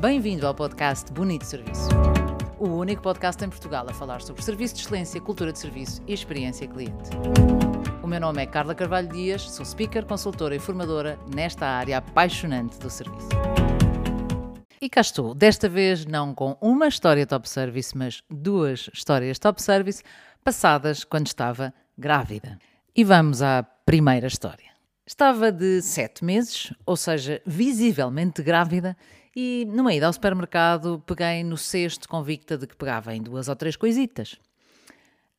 Bem-vindo ao podcast Bonito Serviço. O único podcast em Portugal a falar sobre serviço de excelência, cultura de serviço e experiência cliente. O meu nome é Carla Carvalho Dias, sou speaker, consultora e formadora nesta área apaixonante do serviço. E cá estou, desta vez não com uma história top service, mas duas histórias top service passadas quando estava grávida. E vamos à primeira história. Estava de sete meses, ou seja, visivelmente grávida, e numa ida ao supermercado peguei no cesto convicta de que pegava em duas ou três coisitas.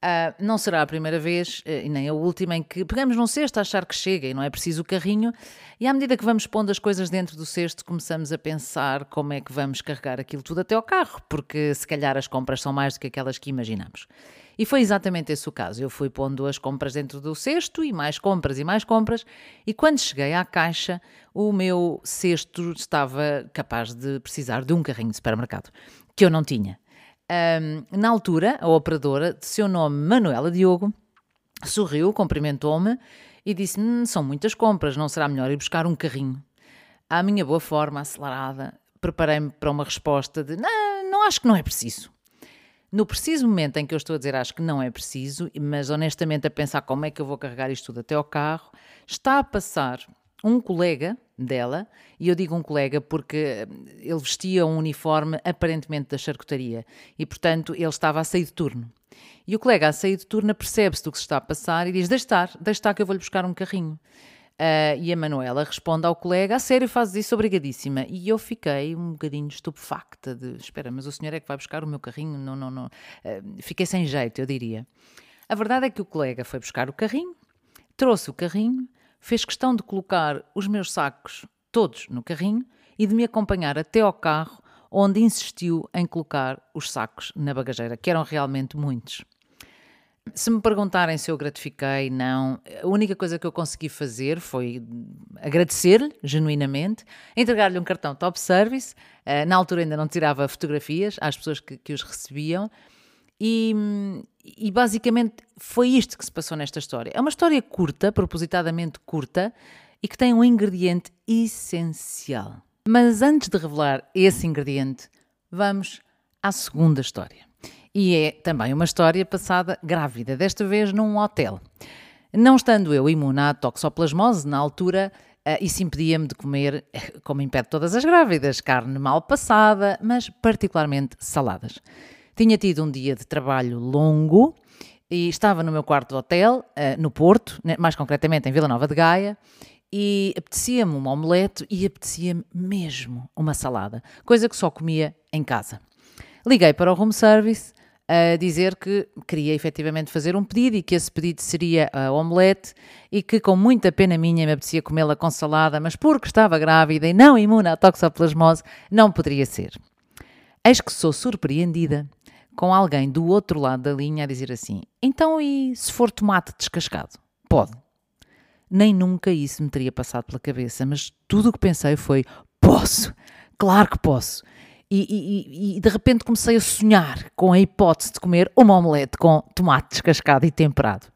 Uh, não será a primeira vez uh, e nem a última em que pegamos num cesto a achar que chega e não é preciso o carrinho, e à medida que vamos pondo as coisas dentro do cesto, começamos a pensar como é que vamos carregar aquilo tudo até ao carro, porque se calhar as compras são mais do que aquelas que imaginamos. E foi exatamente esse o caso. Eu fui pondo as compras dentro do cesto e mais compras e mais compras, e quando cheguei à caixa, o meu cesto estava capaz de precisar de um carrinho de supermercado, que eu não tinha. Um, na altura, a operadora, de seu nome Manuela Diogo, sorriu, cumprimentou-me e disse: hm, São muitas compras, não será melhor ir buscar um carrinho? À minha boa forma, acelerada, preparei-me para uma resposta de: Não, não acho que não é preciso. No preciso momento em que eu estou a dizer acho que não é preciso, mas honestamente a pensar como é que eu vou carregar isto tudo até ao carro, está a passar um colega dela, e eu digo um colega porque ele vestia um uniforme aparentemente da charcutaria e, portanto, ele estava a sair de turno. E o colega a sair de turno percebe-se do que se está a passar e diz: Deixa estar, deixa estar que eu vou-lhe buscar um carrinho. Uh, e a Manuela responde ao colega: A sério, fazes isso? Obrigadíssima. E eu fiquei um bocadinho estupefacta de: Espera, mas o senhor é que vai buscar o meu carrinho? Não, não, não. Uh, fiquei sem jeito, eu diria. A verdade é que o colega foi buscar o carrinho, trouxe o carrinho fez questão de colocar os meus sacos todos no carrinho e de me acompanhar até ao carro, onde insistiu em colocar os sacos na bagageira, que eram realmente muitos. Se me perguntarem se eu gratifiquei, não. A única coisa que eu consegui fazer foi agradecer-lhe genuinamente, entregar-lhe um cartão top service. Eh, na altura ainda não tirava fotografias às pessoas que, que os recebiam e, e, basicamente foi isto que se passou nesta história. É uma história curta, propositadamente curta, e que tem um ingrediente essencial. Mas antes de revelar esse ingrediente, vamos à segunda história. E é também uma história passada grávida, desta vez num hotel. Não estando eu imune à toxoplasmose, na altura, uh, isso impedia-me de comer, como impede todas as grávidas, carne mal passada, mas particularmente saladas. Tinha tido um dia de trabalho longo e estava no meu quarto de hotel, uh, no Porto, né, mais concretamente em Vila Nova de Gaia, e apetecia-me um omelete e apetecia-me mesmo uma salada, coisa que só comia em casa. Liguei para o room service a dizer que queria efetivamente fazer um pedido e que esse pedido seria a omelete e que com muita pena minha me apetecia comê-la com salada, mas porque estava grávida e não imune à toxoplasmose, não poderia ser. Eis que sou surpreendida com alguém do outro lado da linha a dizer assim: então e se for tomate descascado? Pode. Nem nunca isso me teria passado pela cabeça, mas tudo o que pensei foi: posso, claro que posso. E, e, e, de repente comecei a sonhar com a hipótese de comer uma omelete com tomate descascado e temperado.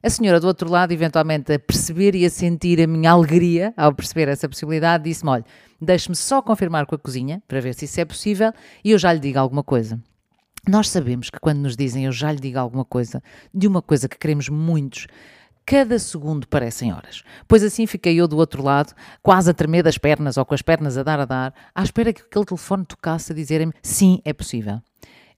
A senhora do outro lado, eventualmente a perceber e a sentir a minha alegria ao perceber essa possibilidade, disse-me: Olha, deixe-me só confirmar com a cozinha para ver se isso é possível e eu já lhe digo alguma coisa. Nós sabemos que quando nos dizem eu já lhe digo alguma coisa, de uma coisa que queremos muitos, cada segundo parecem horas. Pois assim fiquei eu do outro lado, quase a tremer das pernas ou com as pernas a dar a dar, à espera que aquele telefone tocasse a dizerem-me sim, é possível.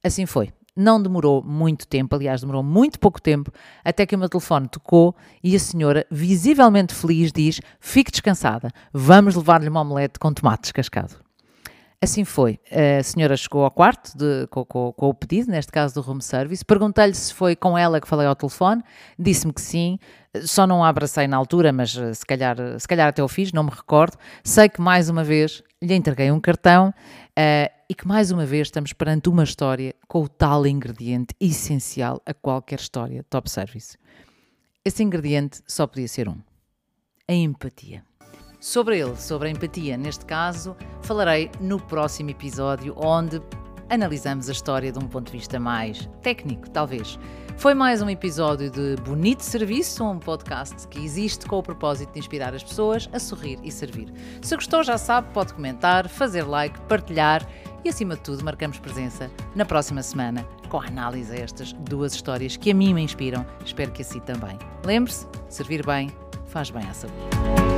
Assim foi. Não demorou muito tempo, aliás, demorou muito pouco tempo, até que o meu telefone tocou e a senhora, visivelmente feliz, diz: Fique descansada, vamos levar-lhe uma omelete com tomate descascado. Assim foi. A senhora chegou ao quarto de, com, com, com, o pedido, neste caso do room service. Perguntei-lhe se foi com ela que falei ao telefone. Disse-me que sim. Só não a abracei na altura, mas eh, se calhar, se calhar até o fiz, não me recordo. Sei que mais uma vez lhe entreguei um cartão uh, e que mais uma vez estamos perante uma história com o tal ingrediente essencial a qualquer história top service. Esse ingrediente só podia ser um: a empatia. Sobre ele, sobre a empatia, neste caso, falarei no próximo episódio, onde analisamos a história de um ponto de vista mais técnico, talvez. Foi mais um episódio de Bonito Serviço, um podcast que existe com o propósito de inspirar as pessoas a sorrir e servir. Se gostou, já sabe, pode comentar, fazer like, partilhar e, acima de tudo, marcamos presença na próxima semana com a análise a estas duas histórias que a mim me inspiram. Espero que assim também. Lembre-se, servir bem faz bem à saúde.